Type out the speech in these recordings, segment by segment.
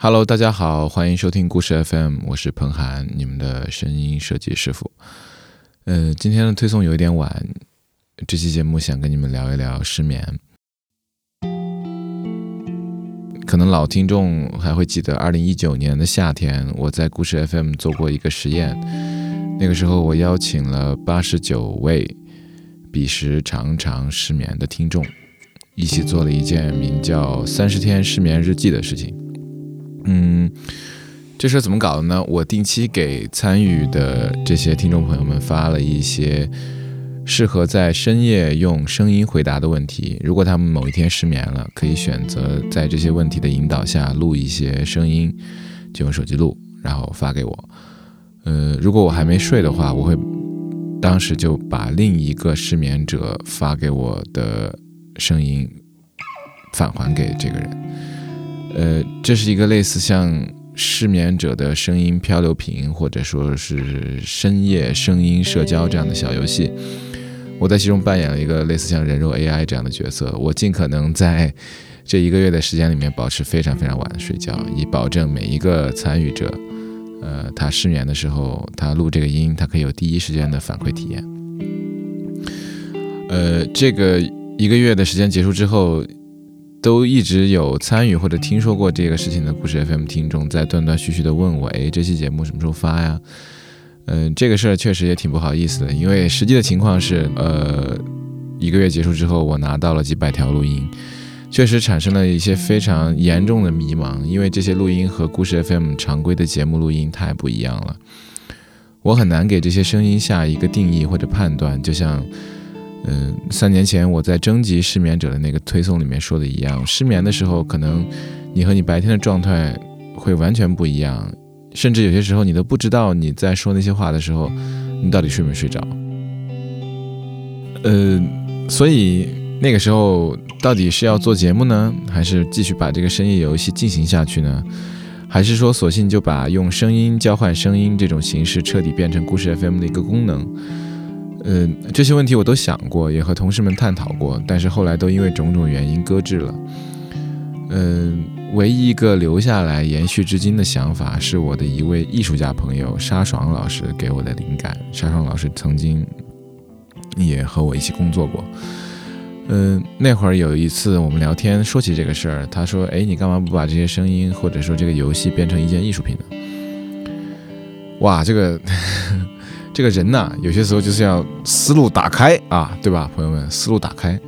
Hello，大家好，欢迎收听故事 FM，我是彭涵，你们的声音设计师傅。呃，今天的推送有一点晚，这期节目想跟你们聊一聊失眠。可能老听众还会记得，二零一九年的夏天，我在故事 FM 做过一个实验。那个时候，我邀请了八十九位彼时常常失眠的听众，一起做了一件名叫《三十天失眠日记》的事情。嗯，这事怎么搞的呢？我定期给参与的这些听众朋友们发了一些适合在深夜用声音回答的问题。如果他们某一天失眠了，可以选择在这些问题的引导下录一些声音，就用手机录，然后发给我。呃，如果我还没睡的话，我会当时就把另一个失眠者发给我的声音返还给这个人。呃，这是一个类似像失眠者的声音漂流瓶，或者说是深夜声音社交这样的小游戏。我在其中扮演了一个类似像人肉 AI 这样的角色。我尽可能在这一个月的时间里面保持非常非常晚的睡觉，以保证每一个参与者，呃，他失眠的时候，他录这个音，他可以有第一时间的反馈体验。呃，这个一个月的时间结束之后。都一直有参与或者听说过这个事情的故事 FM 听众在断断续续的问我，哎，这期节目什么时候发呀？嗯，这个事儿确实也挺不好意思的，因为实际的情况是，呃，一个月结束之后，我拿到了几百条录音，确实产生了一些非常严重的迷茫，因为这些录音和故事 FM 常规的节目录音太不一样了，我很难给这些声音下一个定义或者判断，就像。嗯，三年前我在征集失眠者的那个推送里面说的一样，失眠的时候，可能你和你白天的状态会完全不一样，甚至有些时候你都不知道你在说那些话的时候，你到底睡没睡着。呃，所以那个时候到底是要做节目呢，还是继续把这个深夜游戏进行下去呢？还是说索性就把用声音交换声音这种形式彻底变成故事 FM 的一个功能？嗯，这些问题我都想过，也和同事们探讨过，但是后来都因为种种原因搁置了。嗯，唯一一个留下来延续至今的想法，是我的一位艺术家朋友沙爽老师给我的灵感。沙爽老师曾经也和我一起工作过。嗯，那会儿有一次我们聊天说起这个事儿，他说：“哎，你干嘛不把这些声音或者说这个游戏变成一件艺术品呢？”哇，这个。这个人呐，有些时候就是要思路打开啊，对吧，朋友们？思路打开。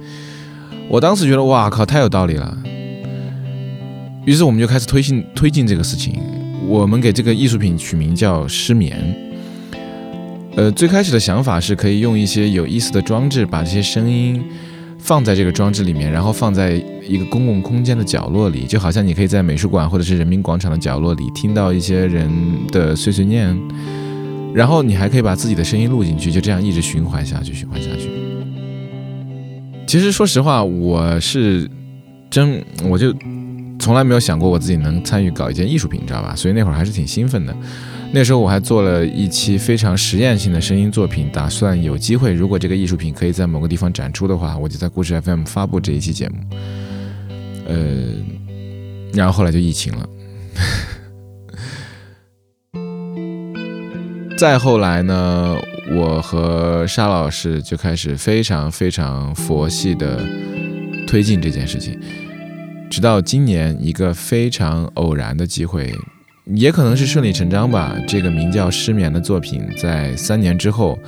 我当时觉得，哇靠，太有道理了。于是我们就开始推进推进这个事情。我们给这个艺术品取名叫“失眠”。呃，最开始的想法是可以用一些有意思的装置，把这些声音放在这个装置里面，然后放在一个公共空间的角落里，就好像你可以在美术馆或者是人民广场的角落里听到一些人的碎碎念。然后你还可以把自己的声音录进去，就这样一直循环下去，循环下去。其实说实话，我是真，我就从来没有想过我自己能参与搞一件艺术品，你知道吧？所以那会儿还是挺兴奋的。那时候我还做了一期非常实验性的声音作品，打算有机会，如果这个艺术品可以在某个地方展出的话，我就在故事 FM 发布这一期节目。呃，然后后来就疫情了。再后来呢，我和沙老师就开始非常非常佛系的推进这件事情，直到今年一个非常偶然的机会，也可能是顺理成章吧。这个名叫《失眠》的作品，在三年之后，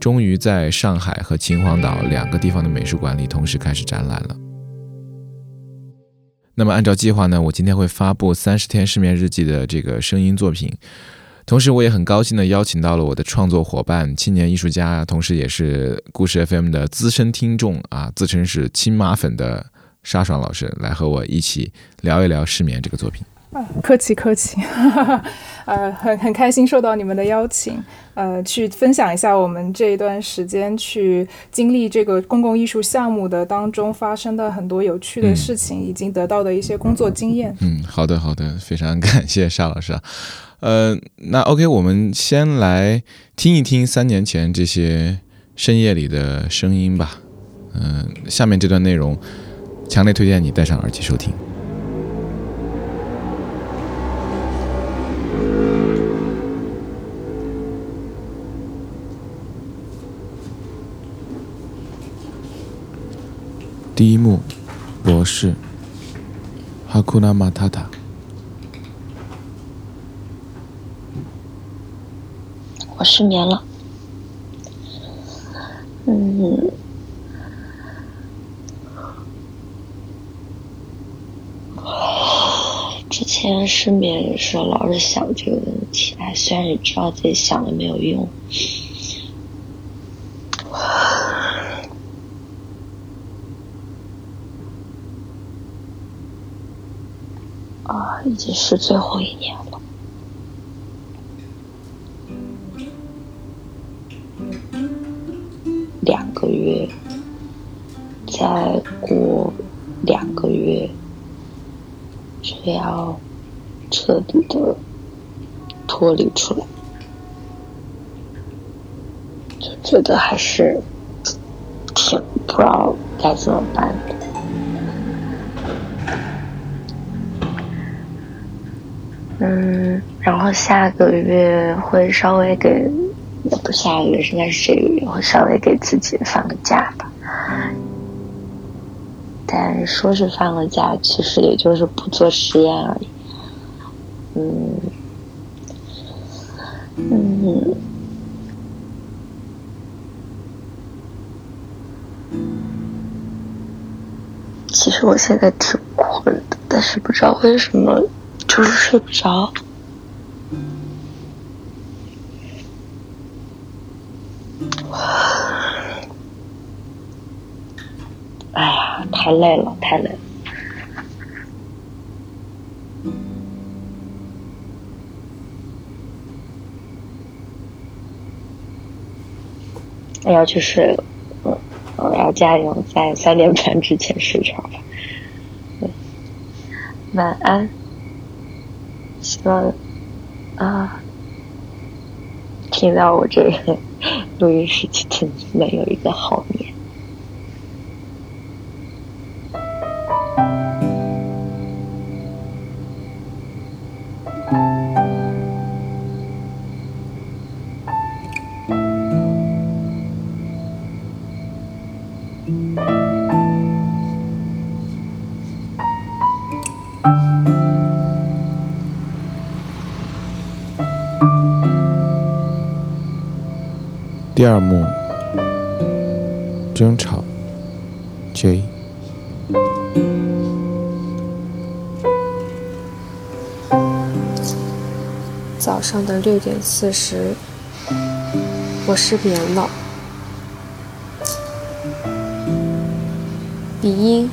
终于在上海和秦皇岛两个地方的美术馆里同时开始展览了。那么按照计划呢，我今天会发布《三十天失眠日记》的这个声音作品。同时，我也很高兴的邀请到了我的创作伙伴、青年艺术家，同时也是故事 FM 的资深听众啊，自称是亲马粉的沙爽老师，来和我一起聊一聊《失眠》这个作品。啊，客气客气，呃，很很开心受到你们的邀请，呃，去分享一下我们这一段时间去经历这个公共艺术项目的当中发生的很多有趣的事情，以及得到的一些工作经验。嗯，好的好的，非常感谢沙老师啊。呃，那 OK，我们先来听一听三年前这些深夜里的声音吧。嗯，下面这段内容强烈推荐你戴上耳机收听。第一幕，博士，哈库拉马塔塔。失眠了。嗯，之前失眠也是老是想这个问题，哎，虽然也知道自己想了没有用。啊，已经是最后一年了。就要彻底的脱离出来，就觉得还是挺不知道该怎么办的。嗯，然后下个月会稍微给，也不下个月，应该是这个月会稍微给自己放个假吧。但说是放了假，其实也就是不做实验而已。嗯，嗯，其实我现在挺困的，但是不知道为什么。就是睡不着，哎呀，太累了，太累了。我要去睡了，嗯，我要加油，在三点半之前睡着了。晚安。希望啊，听到我这个录音室的你们有一个好眠。第二幕，争吵。J。早上的六点四十，我失眠了。鼻音，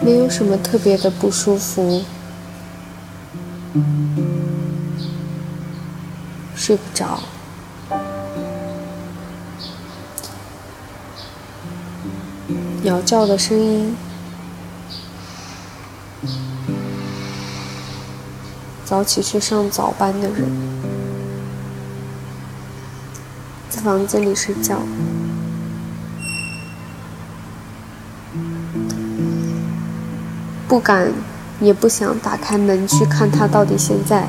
没有什么特别的不舒服。睡不着，鸟叫的声音，早起去上早班的人，在房间里睡觉，不敢。也不想打开门去看他到底现在。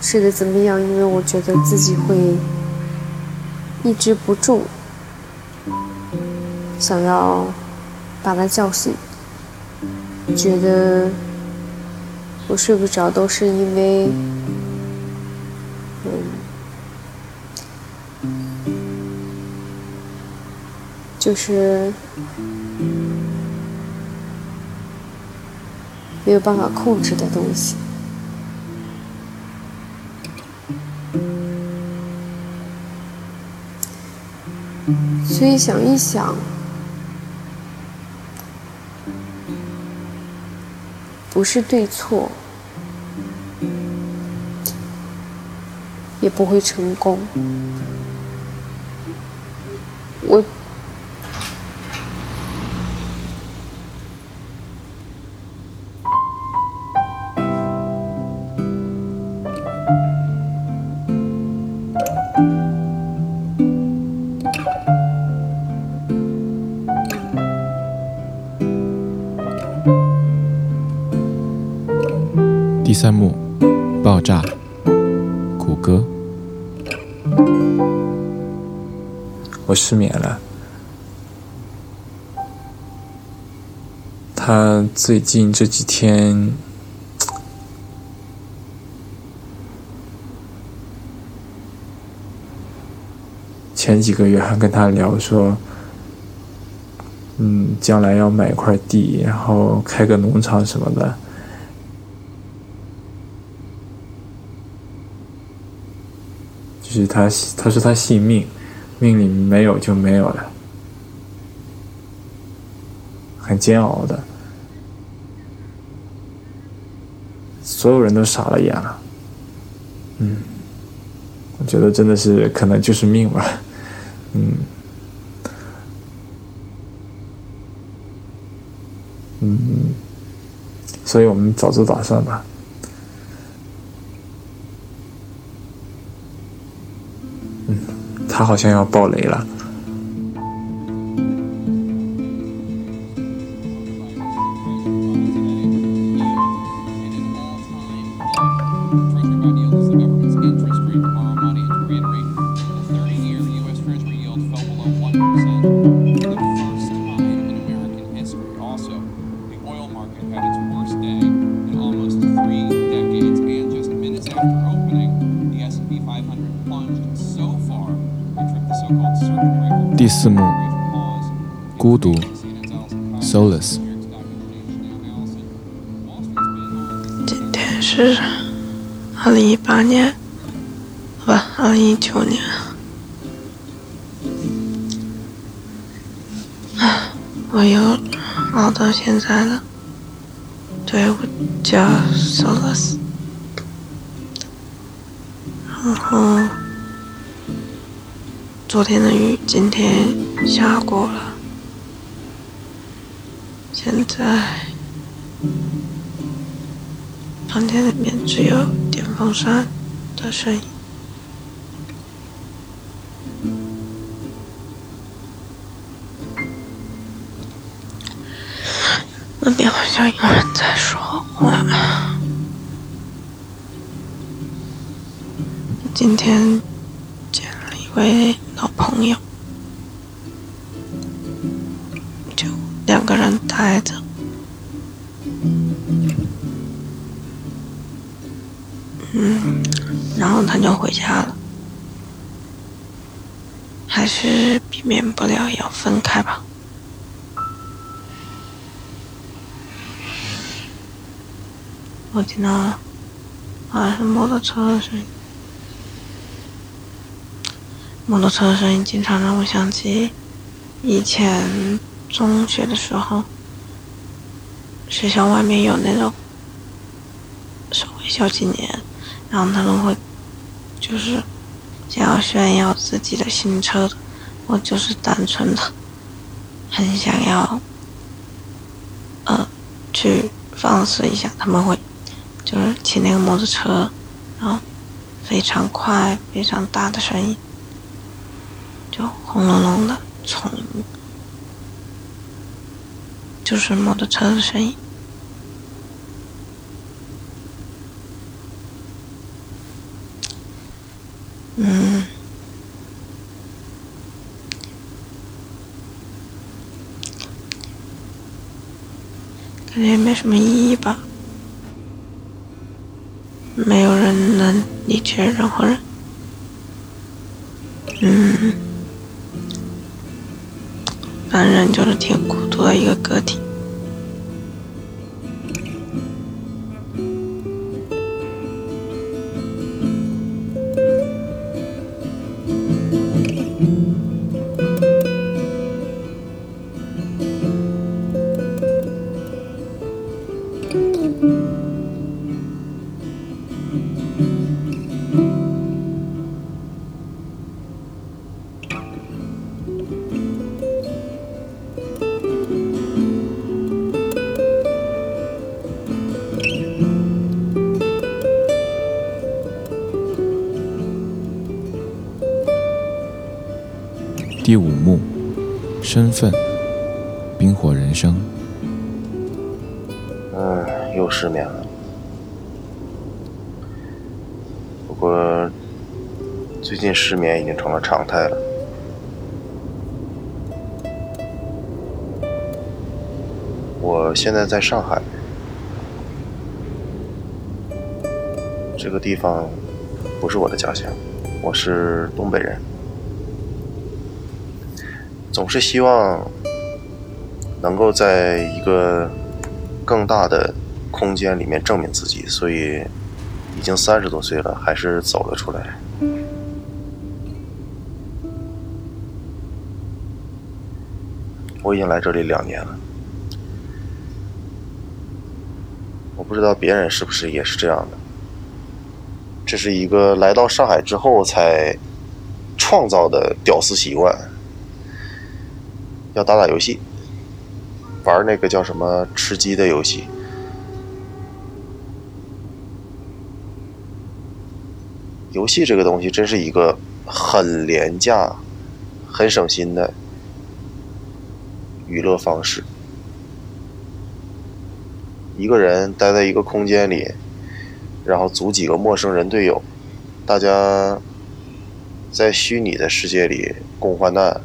睡得怎么样，因为我觉得自己会抑制不住，想要把他叫醒。觉得我睡不着都是因为，嗯，就是。没有办法控制的东西，所以想一想，不是对错，也不会成功，三幕，爆炸，谷歌。我失眠了。他最近这几天，前几个月还跟他聊说，嗯，将来要买一块地，然后开个农场什么的。就是他，他说他信命，命里没有就没有了，很煎熬的。所有人都傻了眼了，嗯，我觉得真的是可能就是命吧，嗯，嗯，所以我们早做打算吧。嗯，他好像要爆雷了。我又熬到现在了。对，我叫 Solace。然后。昨天的雨今天下过了，现在房间里面只有电风扇的声音。像有人在说话。今天见了一位。老朋友，就两个人待着，嗯，然后他就回家了，还是避免不了要分开吧。我听到好像是摩托车的声音。摩托车的声音经常让我想起以前中学的时候，学校外面有那种所谓小青年，然后他们会就是想要炫耀自己的新车，我就是单纯的很想要呃去放肆一下，他们会就是骑那个摩托车，然后非常快、非常大的声音。就轰隆隆的，从就是摩托车的声音。嗯，感觉也没什么意义吧。没有人能理解任何人。嗯。反正就是挺孤独的一个个体。身份冰火人生。嗯又失眠了。不过最近失眠已经成了常态了。我现在在上海。这个地方不是我的家乡我是东北人。总是希望能够在一个更大的空间里面证明自己，所以已经三十多岁了，还是走了出来。我已经来这里两年了，我不知道别人是不是也是这样的。这是一个来到上海之后才创造的屌丝习惯，要打打游戏，玩那个叫什么吃鸡的游戏。游戏这个东西真是一个很廉价、很省心的。娱乐方式，一个人待在一个空间里，然后组几个陌生人队友，大家在虚拟的世界里共患难，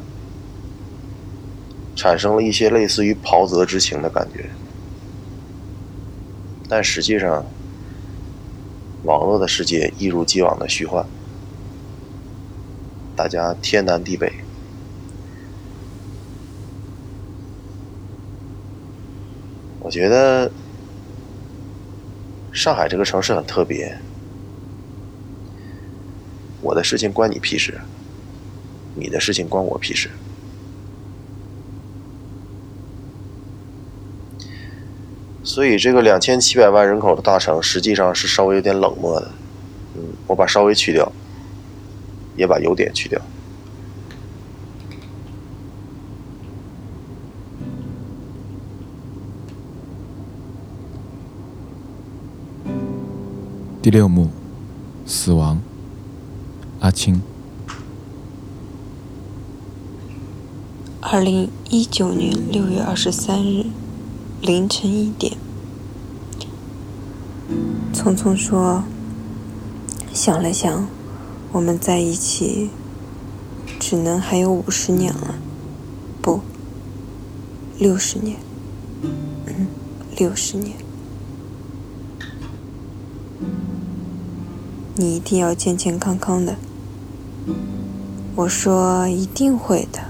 产生了一些类似于袍泽之情的感觉。但实际上，网络的世界一如既往的虚幻，大家天南地北。我觉得上海这个城市很特别，我的事情关你屁事，你的事情关我屁事。所以这个两千七百万人口的大城，实际上是稍微有点冷漠的。嗯，我把稍微去掉，也把有点去掉。第六幕，死亡。阿青。二零一九年六月二十三日凌晨一点，匆匆说：“想了想，我们在一起，只能还有五十年了，不，六十年。嗯，六十年。”你一定要健健康康的。我说一定会的，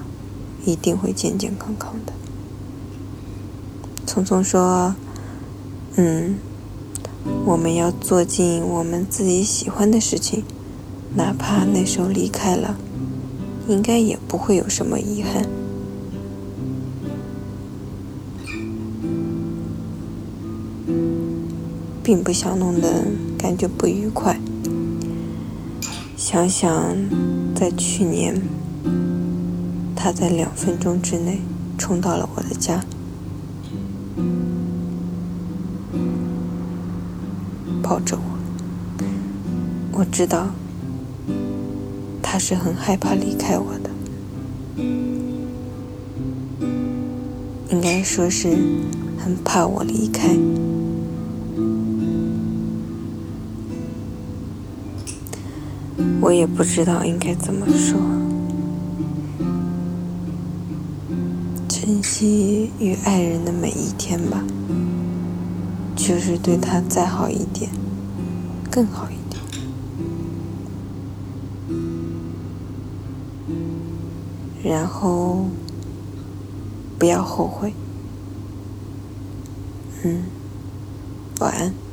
一定会健健康康的。聪聪说：“嗯，我们要做尽我们自己喜欢的事情，哪怕那时候离开了，应该也不会有什么遗憾。”并不想弄得感觉不愉快。想想，在去年，他在两分钟之内冲到了我的家，抱着我。我知道，他是很害怕离开我的，应该说是很怕我离开。我也不知道应该怎么说，珍惜与爱人的每一天吧，就是对他再好一点，更好一点，然后不要后悔。嗯，晚安。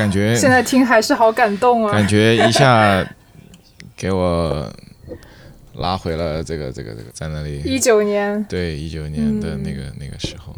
感觉现在听还是好感动啊！感觉一下给我拉回了这个这个这个在那里一九年，对一九年的那个那个时候。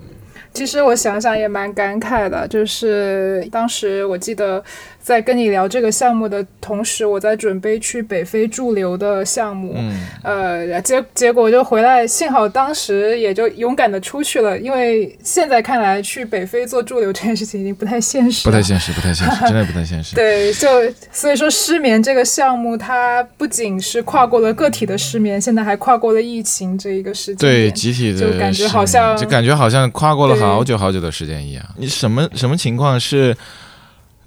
其实我想想也蛮感慨的，就是当时我记得在跟你聊这个项目的同时，我在准备去北非驻留的项目，嗯，呃，结结果就回来，幸好当时也就勇敢的出去了，因为现在看来去北非做驻留这件事情已经不太现实，不太现实，不太现实，真的不太现实。对，就所以说失眠这个项目，它不仅是跨过了个体的失眠，现在还跨过了疫情这一个时间对集体的就感觉好像就感觉好像跨过了好久好久的时间一样。你什么什么情况是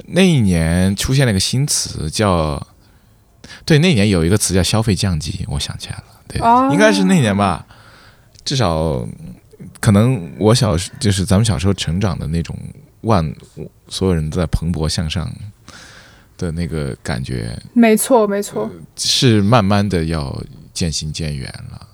那一年出现了一个新词叫？对，那年有一个词叫消费降级，我想起来了，对，哦应该是那年吧，至少可能我小时就是咱们小时候成长的那种万所有人都在蓬勃向上的那个感觉，没错没错，是慢慢的要渐行渐远了。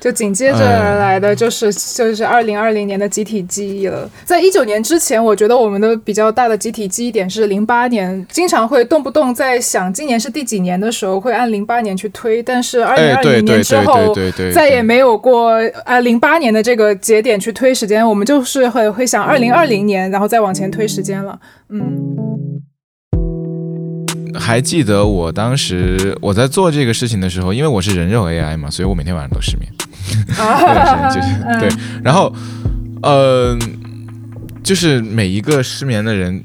就紧接着而来的就是、就是二零二零年的集体记忆了。在一九年之前，我觉得我们的比较大的集体记忆点是零八年，经常会动不动在想今年是第几年的时候，会按零八年去推，但是二零哎，二零年之对后。对对对，再也没有过按零八年的这个节点去推时间，我们就是会会想二零二零年，然后再往前推时间了。嗯，还记得我当时我在做这个事情的时候，因为我是人肉 AI 嘛，所以我每天晚上都失眠。对，就是对，然后，呃，就是每一个失眠的人，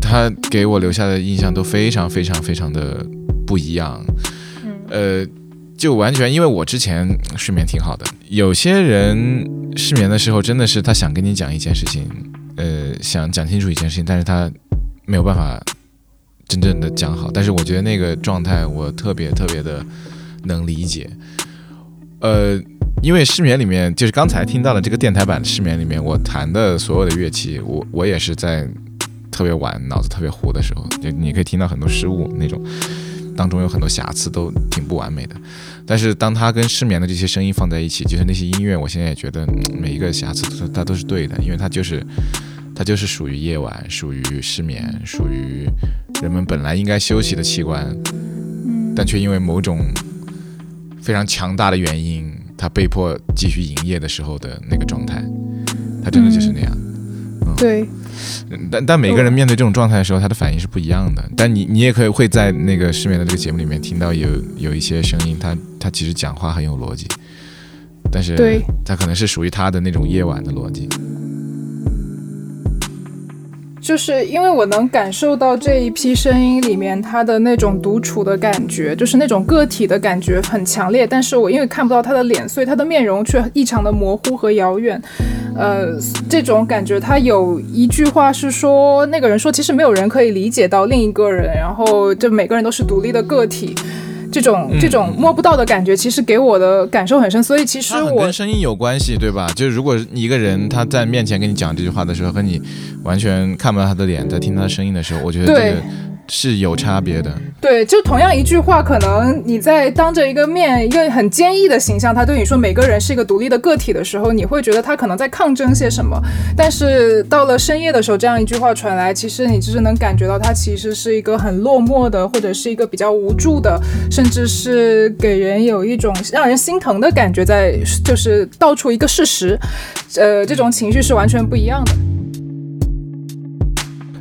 他给我留下的印象都非常非常非常的不一样。呃，就完全因为我之前睡眠挺好的，有些人失眠的时候真的是他想跟你讲一件事情，呃，想讲清楚一件事情，但是他没有办法真正的讲好。但是我觉得那个状态我特别特别的能理解。呃，因为失眠里面，就是刚才听到的这个电台版的失眠里面，我弹的所有的乐器，我我也是在特别晚、脑子特别糊的时候，就你可以听到很多失误那种，当中有很多瑕疵，都挺不完美的。但是当它跟失眠的这些声音放在一起，就是那些音乐，我现在也觉得、每一个瑕疵它都是对的，因为它就是它就是属于夜晚，属于失眠，属于人们本来应该休息的器官，但却因为某种 非常强大的原因，它被迫继续营业的时候的那个状态，他真的就是那样。对，嗯但但每个人面对这种状态的时候，他的反应是不一样的。但你你也可以会在那个失眠的这个节目里面听到有有一些声音，他他其实讲话很有逻辑，但是他可能是属于他的那种夜晚的逻辑。就是因为我能感受到这一批声音里面他的那种独处的感觉，就是那种个体的感觉很强烈，但是我因为看不到他的脸，所以他的面容却异常的模糊和遥远。呃，这种感觉，他有一句话是说，那个人说，其实没有人可以理解到另一个人，然后就每个人都是独立的个体。这种这种摸不到的感觉，其实给我的感受很深，所以其实我跟声音有关系，对吧？就是如果一个人他在面前跟你讲这句话的时候，和你完全看不到他的脸，在听他的声音的时候，我觉得这个是有差别的。对，就同样一句话，可能你在当着一个面，一个很坚毅的形象，他对你说每个人是一个独立的个体的时候，你会觉得他可能在抗争些什么。但是到了深夜的时候，这样一句话传来，其实你就是能感觉到他其实是一个很落寞的，或者是一个比较无助的，甚至是给人有一种让人心疼的感觉在，就是道出一个事实。呃，这种情绪是完全不一样的。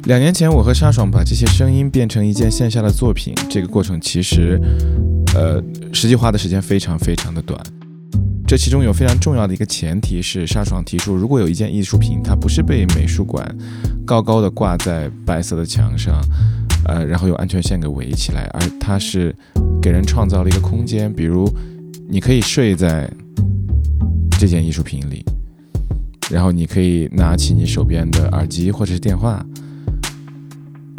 两年前，我和沙爽把这些声音变成一件线下的作品，这个过程其实，呃，实际花的时间非常非常的短。这其中有非常重要的一个前提是，沙爽提出，如果有一件艺术品，它不是被美术馆高高的挂在白色的墙上，呃，然后用安全线给围起来，而它是给人创造了一个空间，比如你可以睡在这件艺术品里，然后你可以拿起你手边的耳机或者是电话。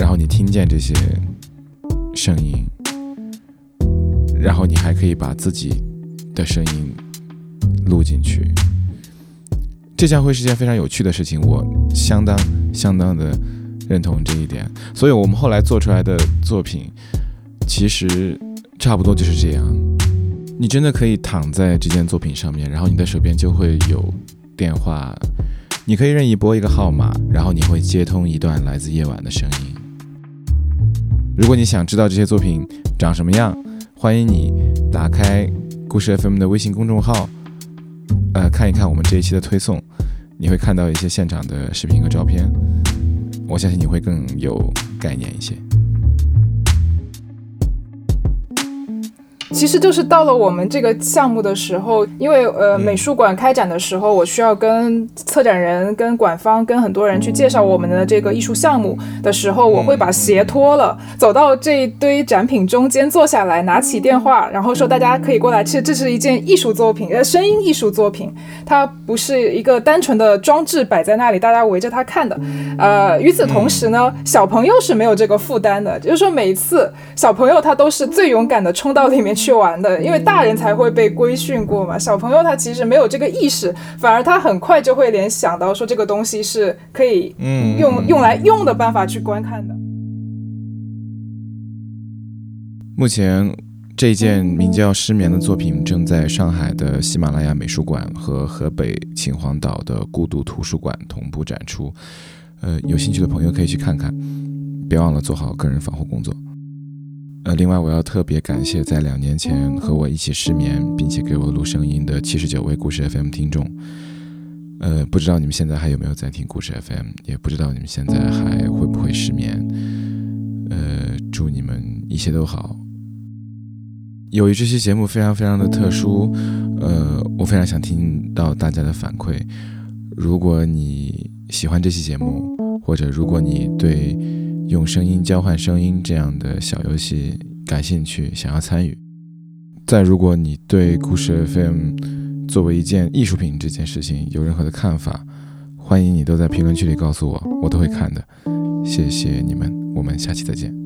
然后你听见这些声音，然后你还可以把自己的声音录进去，这将会是件非常有趣的事情。我相当相当的认同这一点，所以我们后来做出来的作品，其实差不多就是这样。你真的可以躺在这件作品上面，然后你的手边就会有电话，你可以任意拨一个号码，然后你会接通一段来自夜晚的声音。如果你想知道这些作品长什么样，欢迎你打开故事 FM 的微信公众号，呃，看一看我们这一期的推送。你会看到一些现场的视频和照片，我相信你会更有概念一些。其实就是到了我们这个项目的时候，因为呃美术馆开展的时候，我需要跟策展人、跟馆方、跟很多人去介绍我们的这个艺术项目的时候，我会把鞋脱了，走到这一堆展品中间坐下来，拿起电话，然后说大家可以过来。其实这是一件艺术作品，呃，声音艺术作品，它不是一个单纯的装置摆在那里，大家围着它看的。呃，与此同时呢，小朋友是没有这个负担的，就是说每一次小朋友他都是最勇敢的冲到里面。去玩的，因为大人才会被规训过嘛。小朋友他其实没有这个意识，反而他很快就会联想到说这个东西是可以用用来用的办法去观看的。目前这件名叫《失眠》的作品正在上海的喜马拉雅美术馆和河北秦皇岛的孤独图书馆同步展出。呃，有兴趣的朋友可以去看看，别忘了做好个人防护工作。呃，另外我要特别感谢在两年前和我一起失眠，并且给我录声音的七十九位故事 FM 听众。呃，不知道你们现在还有没有在听故事 FM，也不知道你们现在还会不会失眠。呃，祝你们一切都好。由于这期节目非常非常的特殊，呃，我非常想听到大家的反馈。如果你喜欢这期节目，或者如果你对。用声音交换声音这样的小游戏感兴趣，想要参与。再如果你对故事 FM 作为一件艺术品这件事情有任何的看法，欢迎你都在评论区里告诉我，我都会看的。谢谢你们，我们下期再见。